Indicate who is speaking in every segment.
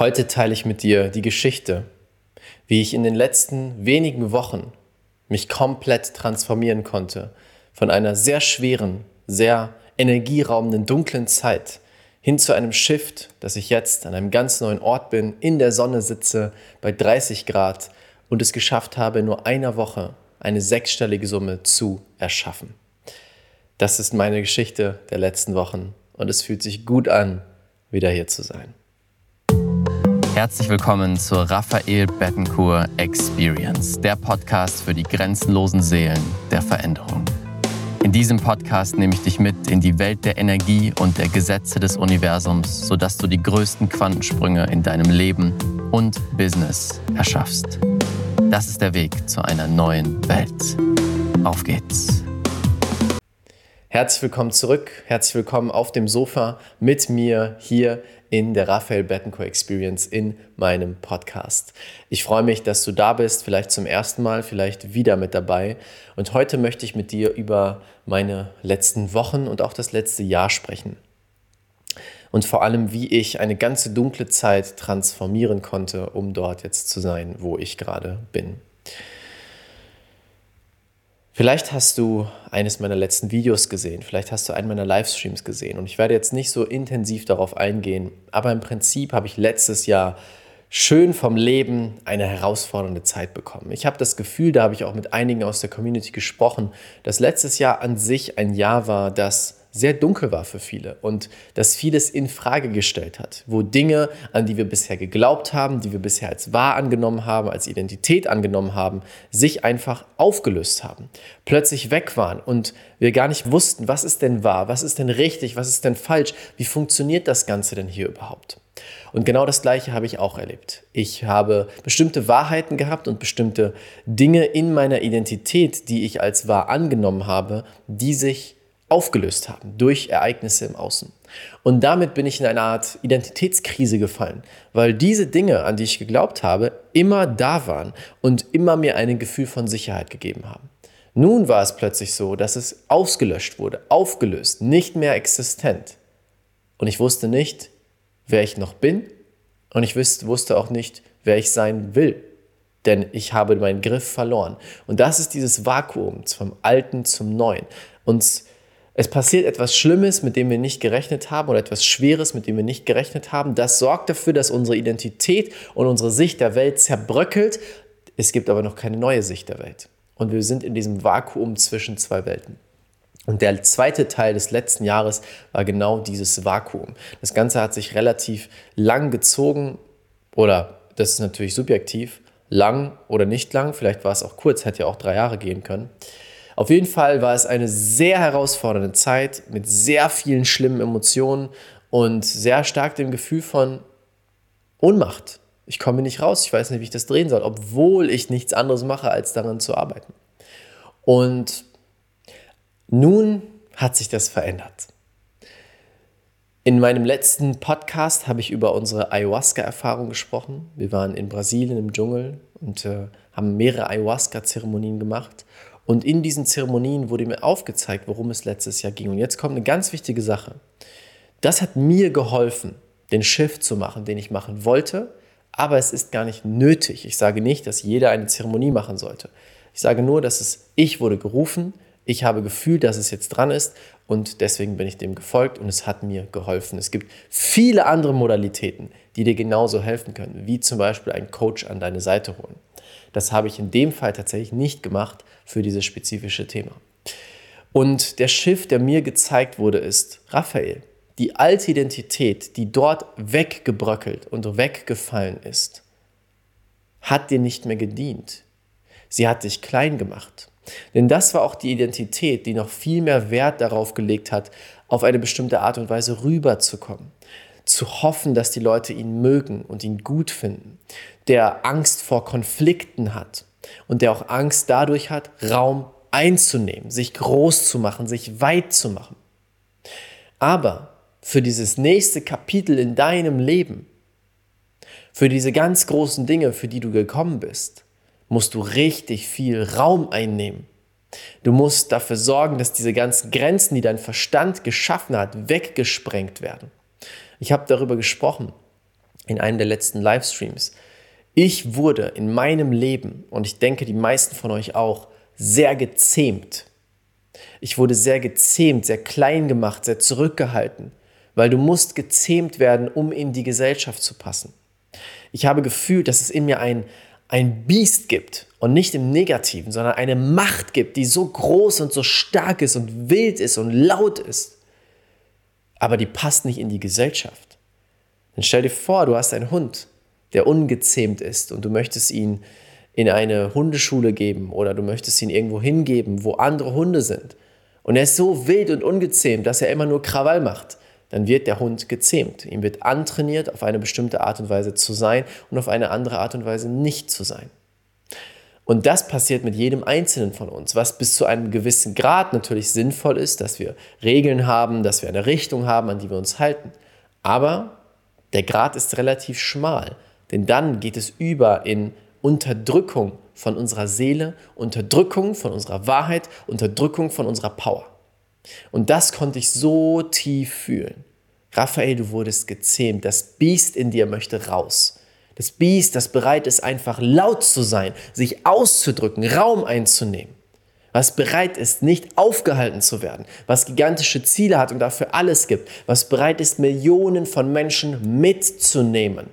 Speaker 1: Heute teile ich mit dir die Geschichte, wie ich in den letzten wenigen Wochen mich komplett transformieren konnte von einer sehr schweren, sehr energieraubenden, dunklen Zeit hin zu einem Shift, dass ich jetzt an einem ganz neuen Ort bin, in der Sonne sitze, bei 30 Grad und es geschafft habe, in nur einer Woche eine sechsstellige Summe zu erschaffen. Das ist meine Geschichte der letzten Wochen und es fühlt sich gut an, wieder hier zu sein.
Speaker 2: Herzlich willkommen zur Raphael Bettencourt Experience, der Podcast für die grenzenlosen Seelen der Veränderung. In diesem Podcast nehme ich dich mit in die Welt der Energie und der Gesetze des Universums, sodass du die größten Quantensprünge in deinem Leben und Business erschaffst. Das ist der Weg zu einer neuen Welt. Auf geht's!
Speaker 1: Herzlich willkommen zurück, herzlich willkommen auf dem Sofa mit mir hier in der Raphael Bettencourt Experience in meinem Podcast. Ich freue mich, dass du da bist, vielleicht zum ersten Mal, vielleicht wieder mit dabei. Und heute möchte ich mit dir über meine letzten Wochen und auch das letzte Jahr sprechen. Und vor allem, wie ich eine ganze dunkle Zeit transformieren konnte, um dort jetzt zu sein, wo ich gerade bin. Vielleicht hast du eines meiner letzten Videos gesehen, vielleicht hast du einen meiner Livestreams gesehen und ich werde jetzt nicht so intensiv darauf eingehen, aber im Prinzip habe ich letztes Jahr schön vom Leben eine herausfordernde Zeit bekommen. Ich habe das Gefühl, da habe ich auch mit einigen aus der Community gesprochen, dass letztes Jahr an sich ein Jahr war, das sehr dunkel war für viele und das vieles in Frage gestellt hat, wo Dinge, an die wir bisher geglaubt haben, die wir bisher als wahr angenommen haben, als Identität angenommen haben, sich einfach aufgelöst haben, plötzlich weg waren und wir gar nicht wussten, was ist denn wahr, was ist denn richtig, was ist denn falsch, wie funktioniert das Ganze denn hier überhaupt? Und genau das Gleiche habe ich auch erlebt. Ich habe bestimmte Wahrheiten gehabt und bestimmte Dinge in meiner Identität, die ich als wahr angenommen habe, die sich aufgelöst haben durch Ereignisse im Außen. Und damit bin ich in eine Art Identitätskrise gefallen, weil diese Dinge, an die ich geglaubt habe, immer da waren und immer mir ein Gefühl von Sicherheit gegeben haben. Nun war es plötzlich so, dass es ausgelöscht wurde, aufgelöst, nicht mehr existent. Und ich wusste nicht, wer ich noch bin und ich wusste auch nicht, wer ich sein will. Denn ich habe meinen Griff verloren. Und das ist dieses Vakuum vom Alten zum Neuen. Uns es passiert etwas Schlimmes, mit dem wir nicht gerechnet haben oder etwas Schweres, mit dem wir nicht gerechnet haben. Das sorgt dafür, dass unsere Identität und unsere Sicht der Welt zerbröckelt. Es gibt aber noch keine neue Sicht der Welt. Und wir sind in diesem Vakuum zwischen zwei Welten. Und der zweite Teil des letzten Jahres war genau dieses Vakuum. Das Ganze hat sich relativ lang gezogen oder das ist natürlich subjektiv, lang oder nicht lang, vielleicht war es auch kurz, hätte ja auch drei Jahre gehen können. Auf jeden Fall war es eine sehr herausfordernde Zeit mit sehr vielen schlimmen Emotionen und sehr stark dem Gefühl von Ohnmacht. Ich komme nicht raus, ich weiß nicht, wie ich das drehen soll, obwohl ich nichts anderes mache, als daran zu arbeiten. Und nun hat sich das verändert. In meinem letzten Podcast habe ich über unsere Ayahuasca-Erfahrung gesprochen. Wir waren in Brasilien im Dschungel und äh, haben mehrere Ayahuasca-Zeremonien gemacht. Und in diesen Zeremonien wurde mir aufgezeigt, worum es letztes Jahr ging. Und jetzt kommt eine ganz wichtige Sache. Das hat mir geholfen, den Shift zu machen, den ich machen wollte, aber es ist gar nicht nötig. Ich sage nicht, dass jeder eine Zeremonie machen sollte. Ich sage nur, dass es, ich wurde gerufen, ich habe gefühlt, dass es jetzt dran ist und deswegen bin ich dem gefolgt und es hat mir geholfen. Es gibt viele andere Modalitäten, die dir genauso helfen können, wie zum Beispiel einen Coach an deine Seite holen. Das habe ich in dem Fall tatsächlich nicht gemacht für dieses spezifische Thema. Und der Shift, der mir gezeigt wurde, ist, Raphael, die alte Identität, die dort weggebröckelt und weggefallen ist, hat dir nicht mehr gedient. Sie hat dich klein gemacht. Denn das war auch die Identität, die noch viel mehr Wert darauf gelegt hat, auf eine bestimmte Art und Weise rüberzukommen zu hoffen, dass die Leute ihn mögen und ihn gut finden, der Angst vor Konflikten hat und der auch Angst dadurch hat, Raum einzunehmen, sich groß zu machen, sich weit zu machen. Aber für dieses nächste Kapitel in deinem Leben, für diese ganz großen Dinge, für die du gekommen bist, musst du richtig viel Raum einnehmen. Du musst dafür sorgen, dass diese ganzen Grenzen, die dein Verstand geschaffen hat, weggesprengt werden. Ich habe darüber gesprochen, in einem der letzten Livestreams. Ich wurde in meinem Leben, und ich denke die meisten von euch auch, sehr gezähmt. Ich wurde sehr gezähmt, sehr klein gemacht, sehr zurückgehalten, weil du musst gezähmt werden, um in die Gesellschaft zu passen. Ich habe gefühlt, dass es in mir ein, ein Biest gibt und nicht im Negativen, sondern eine Macht gibt, die so groß und so stark ist und wild ist und laut ist, aber die passt nicht in die Gesellschaft. Dann stell dir vor, du hast einen Hund, der ungezähmt ist und du möchtest ihn in eine Hundeschule geben oder du möchtest ihn irgendwo hingeben, wo andere Hunde sind. Und er ist so wild und ungezähmt, dass er immer nur Krawall macht. Dann wird der Hund gezähmt. Ihm wird antrainiert, auf eine bestimmte Art und Weise zu sein und auf eine andere Art und Weise nicht zu sein. Und das passiert mit jedem Einzelnen von uns, was bis zu einem gewissen Grad natürlich sinnvoll ist, dass wir Regeln haben, dass wir eine Richtung haben, an die wir uns halten. Aber der Grad ist relativ schmal, denn dann geht es über in Unterdrückung von unserer Seele, Unterdrückung von unserer Wahrheit, Unterdrückung von unserer Power. Und das konnte ich so tief fühlen. Raphael, du wurdest gezähmt. Das Biest in dir möchte raus. Das Biest, das bereit ist, einfach laut zu sein, sich auszudrücken, Raum einzunehmen. Was bereit ist, nicht aufgehalten zu werden, was gigantische Ziele hat und dafür alles gibt, was bereit ist, Millionen von Menschen mitzunehmen.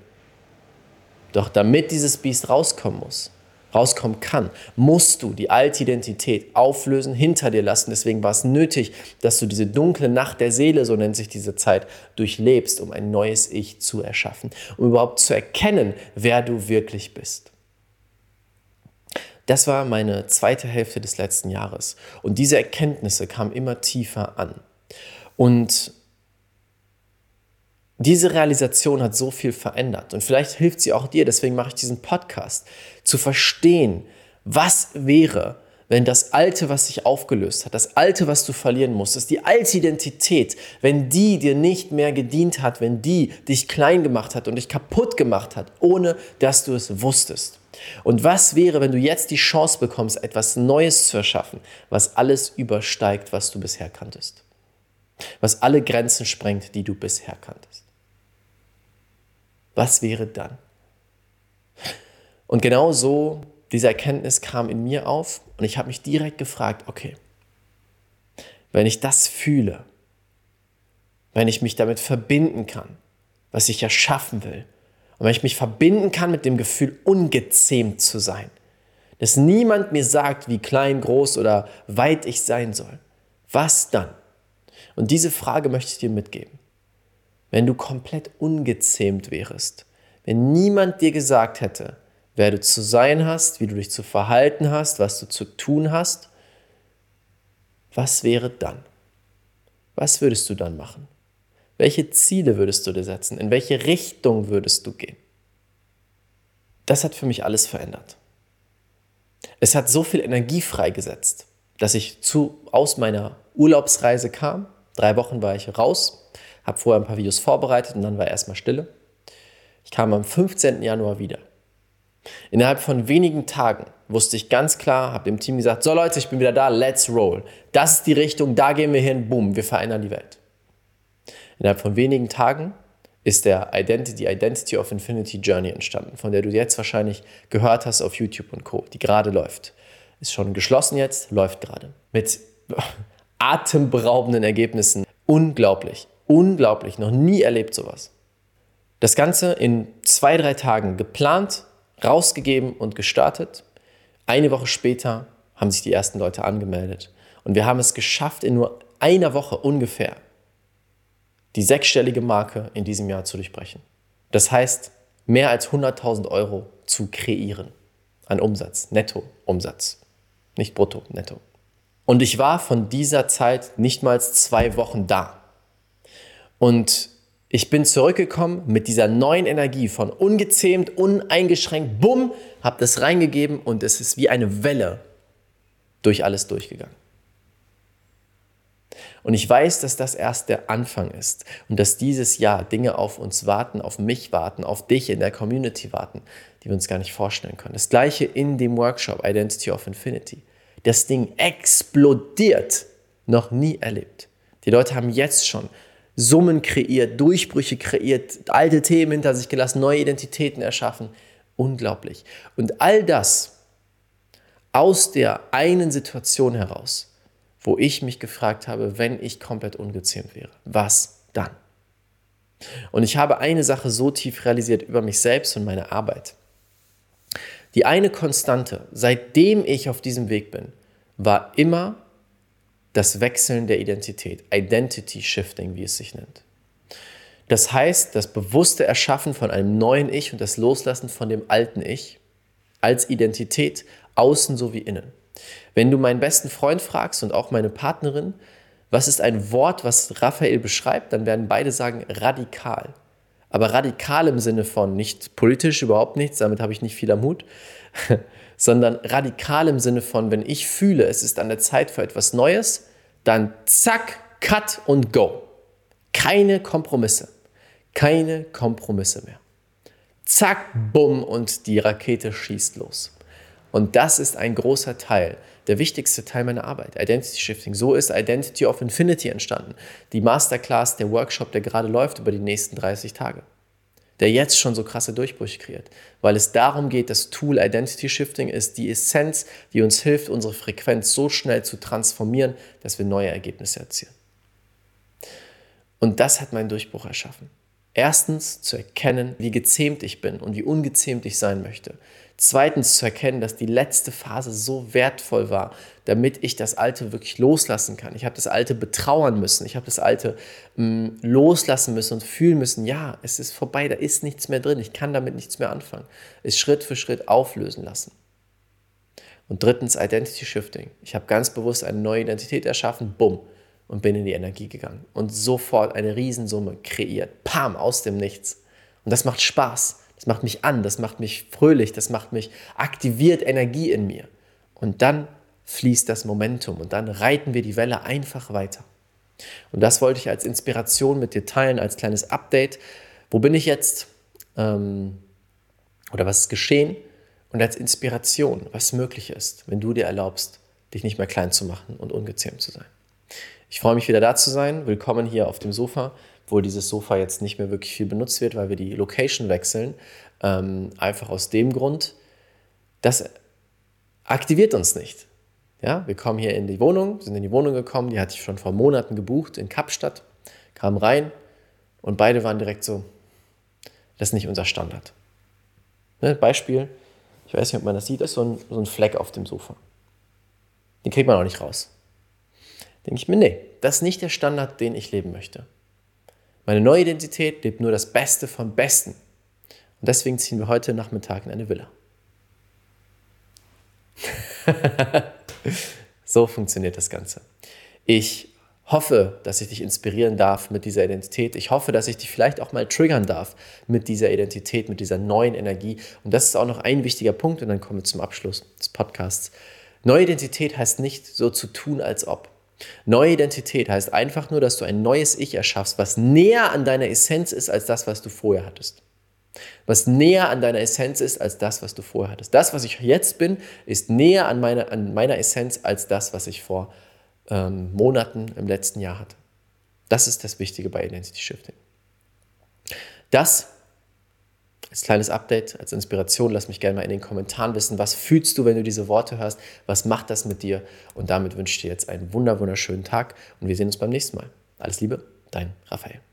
Speaker 1: Doch damit dieses Biest rauskommen muss, rauskommen kann, musst du die alte Identität auflösen, hinter dir lassen. Deswegen war es nötig, dass du diese dunkle Nacht der Seele, so nennt sich diese Zeit, durchlebst, um ein neues Ich zu erschaffen, um überhaupt zu erkennen, wer du wirklich bist. Das war meine zweite Hälfte des letzten Jahres. Und diese Erkenntnisse kamen immer tiefer an. Und diese Realisation hat so viel verändert und vielleicht hilft sie auch dir, deswegen mache ich diesen Podcast, zu verstehen, was wäre, wenn das Alte, was sich aufgelöst hat, das Alte, was du verlieren musstest, die alte Identität, wenn die dir nicht mehr gedient hat, wenn die dich klein gemacht hat und dich kaputt gemacht hat, ohne dass du es wusstest. Und was wäre, wenn du jetzt die Chance bekommst, etwas Neues zu erschaffen, was alles übersteigt, was du bisher kanntest? Was alle Grenzen sprengt, die du bisher kanntest? Was wäre dann? Und genau so, diese Erkenntnis kam in mir auf und ich habe mich direkt gefragt, okay, wenn ich das fühle, wenn ich mich damit verbinden kann, was ich ja schaffen will, und wenn ich mich verbinden kann mit dem Gefühl, ungezähmt zu sein, dass niemand mir sagt, wie klein, groß oder weit ich sein soll, was dann? Und diese Frage möchte ich dir mitgeben wenn du komplett ungezähmt wärest, wenn niemand dir gesagt hätte, wer du zu sein hast, wie du dich zu verhalten hast, was du zu tun hast, was wäre dann? Was würdest du dann machen? Welche Ziele würdest du dir setzen? In welche Richtung würdest du gehen? Das hat für mich alles verändert. Es hat so viel Energie freigesetzt, dass ich zu, aus meiner Urlaubsreise kam. Drei Wochen war ich raus, habe vorher ein paar Videos vorbereitet und dann war erstmal Stille. Ich kam am 15. Januar wieder. Innerhalb von wenigen Tagen wusste ich ganz klar, habe dem Team gesagt, so Leute, ich bin wieder da, let's roll. Das ist die Richtung, da gehen wir hin, boom, wir verändern die Welt. Innerhalb von wenigen Tagen ist der Identity, Identity of Infinity Journey entstanden, von der du jetzt wahrscheinlich gehört hast auf YouTube und Co., die gerade läuft. Ist schon geschlossen jetzt, läuft gerade. Mit atemberaubenden Ergebnissen. Unglaublich. Unglaublich, noch nie erlebt sowas. Das Ganze in zwei, drei Tagen geplant, rausgegeben und gestartet. Eine Woche später haben sich die ersten Leute angemeldet. Und wir haben es geschafft, in nur einer Woche ungefähr die sechsstellige Marke in diesem Jahr zu durchbrechen. Das heißt, mehr als 100.000 Euro zu kreieren an Umsatz, Netto-Umsatz, nicht brutto, netto. Und ich war von dieser Zeit nicht mal zwei Wochen da. Und ich bin zurückgekommen mit dieser neuen Energie von ungezähmt, uneingeschränkt, bumm, habe das reingegeben und es ist wie eine Welle durch alles durchgegangen. Und ich weiß, dass das erst der Anfang ist und dass dieses Jahr Dinge auf uns warten, auf mich warten, auf dich in der Community warten, die wir uns gar nicht vorstellen können. Das gleiche in dem Workshop Identity of Infinity. Das Ding explodiert, noch nie erlebt. Die Leute haben jetzt schon Summen kreiert, Durchbrüche kreiert, alte Themen hinter sich gelassen, neue Identitäten erschaffen. Unglaublich. Und all das aus der einen Situation heraus, wo ich mich gefragt habe, wenn ich komplett ungezähmt wäre, was dann? Und ich habe eine Sache so tief realisiert über mich selbst und meine Arbeit. Die eine Konstante, seitdem ich auf diesem Weg bin, war immer das Wechseln der Identität, Identity Shifting, wie es sich nennt. Das heißt, das bewusste Erschaffen von einem neuen Ich und das Loslassen von dem alten Ich als Identität, außen sowie innen. Wenn du meinen besten Freund fragst und auch meine Partnerin, was ist ein Wort, was Raphael beschreibt, dann werden beide sagen radikal. Aber radikal im Sinne von nicht politisch, überhaupt nichts, damit habe ich nicht viel am Hut, sondern radikal im Sinne von, wenn ich fühle, es ist an der Zeit für etwas Neues, dann zack, cut und go. Keine Kompromisse. Keine Kompromisse mehr. Zack, bumm und die Rakete schießt los. Und das ist ein großer Teil, der wichtigste Teil meiner Arbeit, Identity Shifting. So ist Identity of Infinity entstanden. Die Masterclass, der Workshop, der gerade läuft über die nächsten 30 Tage der jetzt schon so krasse Durchbrüche kreiert, weil es darum geht, das Tool Identity Shifting ist die Essenz, die uns hilft, unsere Frequenz so schnell zu transformieren, dass wir neue Ergebnisse erzielen. Und das hat meinen Durchbruch erschaffen. Erstens zu erkennen, wie gezähmt ich bin und wie ungezähmt ich sein möchte. Zweitens zu erkennen, dass die letzte Phase so wertvoll war, damit ich das Alte wirklich loslassen kann. Ich habe das Alte betrauern müssen. Ich habe das Alte mh, mm, loslassen müssen und fühlen müssen, ja, es ist vorbei, da ist nichts mehr drin. Ich kann damit nichts mehr anfangen. Es Schritt für Schritt auflösen lassen. Und drittens Identity Shifting. Ich habe ganz bewusst eine neue Identität erschaffen, bumm, und bin in die Energie gegangen und sofort eine Riesensumme kreiert, pam, aus dem Nichts. Und das macht Spaß. Macht mich an, das macht mich fröhlich, das macht mich aktiviert Energie in mir. Und dann fließt das Momentum und dann reiten wir die Welle einfach weiter. Und das wollte ich als Inspiration mit dir teilen, als kleines Update. Wo bin ich jetzt? Ähm, oder was ist geschehen? Und als Inspiration, was möglich ist, wenn du dir erlaubst, dich nicht mehr klein zu machen und ungezähmt zu sein. Ich freue mich wieder da zu sein. Willkommen hier auf dem Sofa, obwohl dieses Sofa jetzt nicht mehr wirklich viel benutzt wird, weil wir die Location wechseln. Ähm, einfach aus dem Grund, das aktiviert uns nicht. Ja, wir kommen hier in die Wohnung, sind in die Wohnung gekommen, die hatte ich schon vor Monaten gebucht in Kapstadt, kamen rein und beide waren direkt so, das ist nicht unser Standard. Ne, Beispiel, ich weiß nicht, ob man das sieht, ist so ein, so ein Fleck auf dem Sofa. Den kriegt man auch nicht raus denke ich mir, nee, das ist nicht der Standard, den ich leben möchte. Meine neue Identität lebt nur das Beste vom Besten. Und deswegen ziehen wir heute Nachmittag in eine Villa. so funktioniert das Ganze. Ich hoffe, dass ich dich inspirieren darf mit dieser Identität. Ich hoffe, dass ich dich vielleicht auch mal triggern darf mit dieser Identität, mit dieser neuen Energie. Und das ist auch noch ein wichtiger Punkt. Und dann kommen wir zum Abschluss des Podcasts. Neue Identität heißt nicht so zu tun, als ob. Neue Identität heißt einfach nur, dass du ein neues Ich erschaffst, was näher an deiner Essenz ist als das, was du vorher hattest. Was näher an deiner Essenz ist als das, was du vorher hattest. Das, was ich jetzt bin, ist näher an, meine, an meiner Essenz als das, was ich vor ähm, Monaten im letzten Jahr hatte. Das ist das Wichtige bei Identity Shifting. Das als kleines Update, als Inspiration, lass mich gerne mal in den Kommentaren wissen, was fühlst du, wenn du diese Worte hörst, was macht das mit dir und damit wünsche ich dir jetzt einen wunderschönen Tag und wir sehen uns beim nächsten Mal. Alles Liebe, dein Raphael.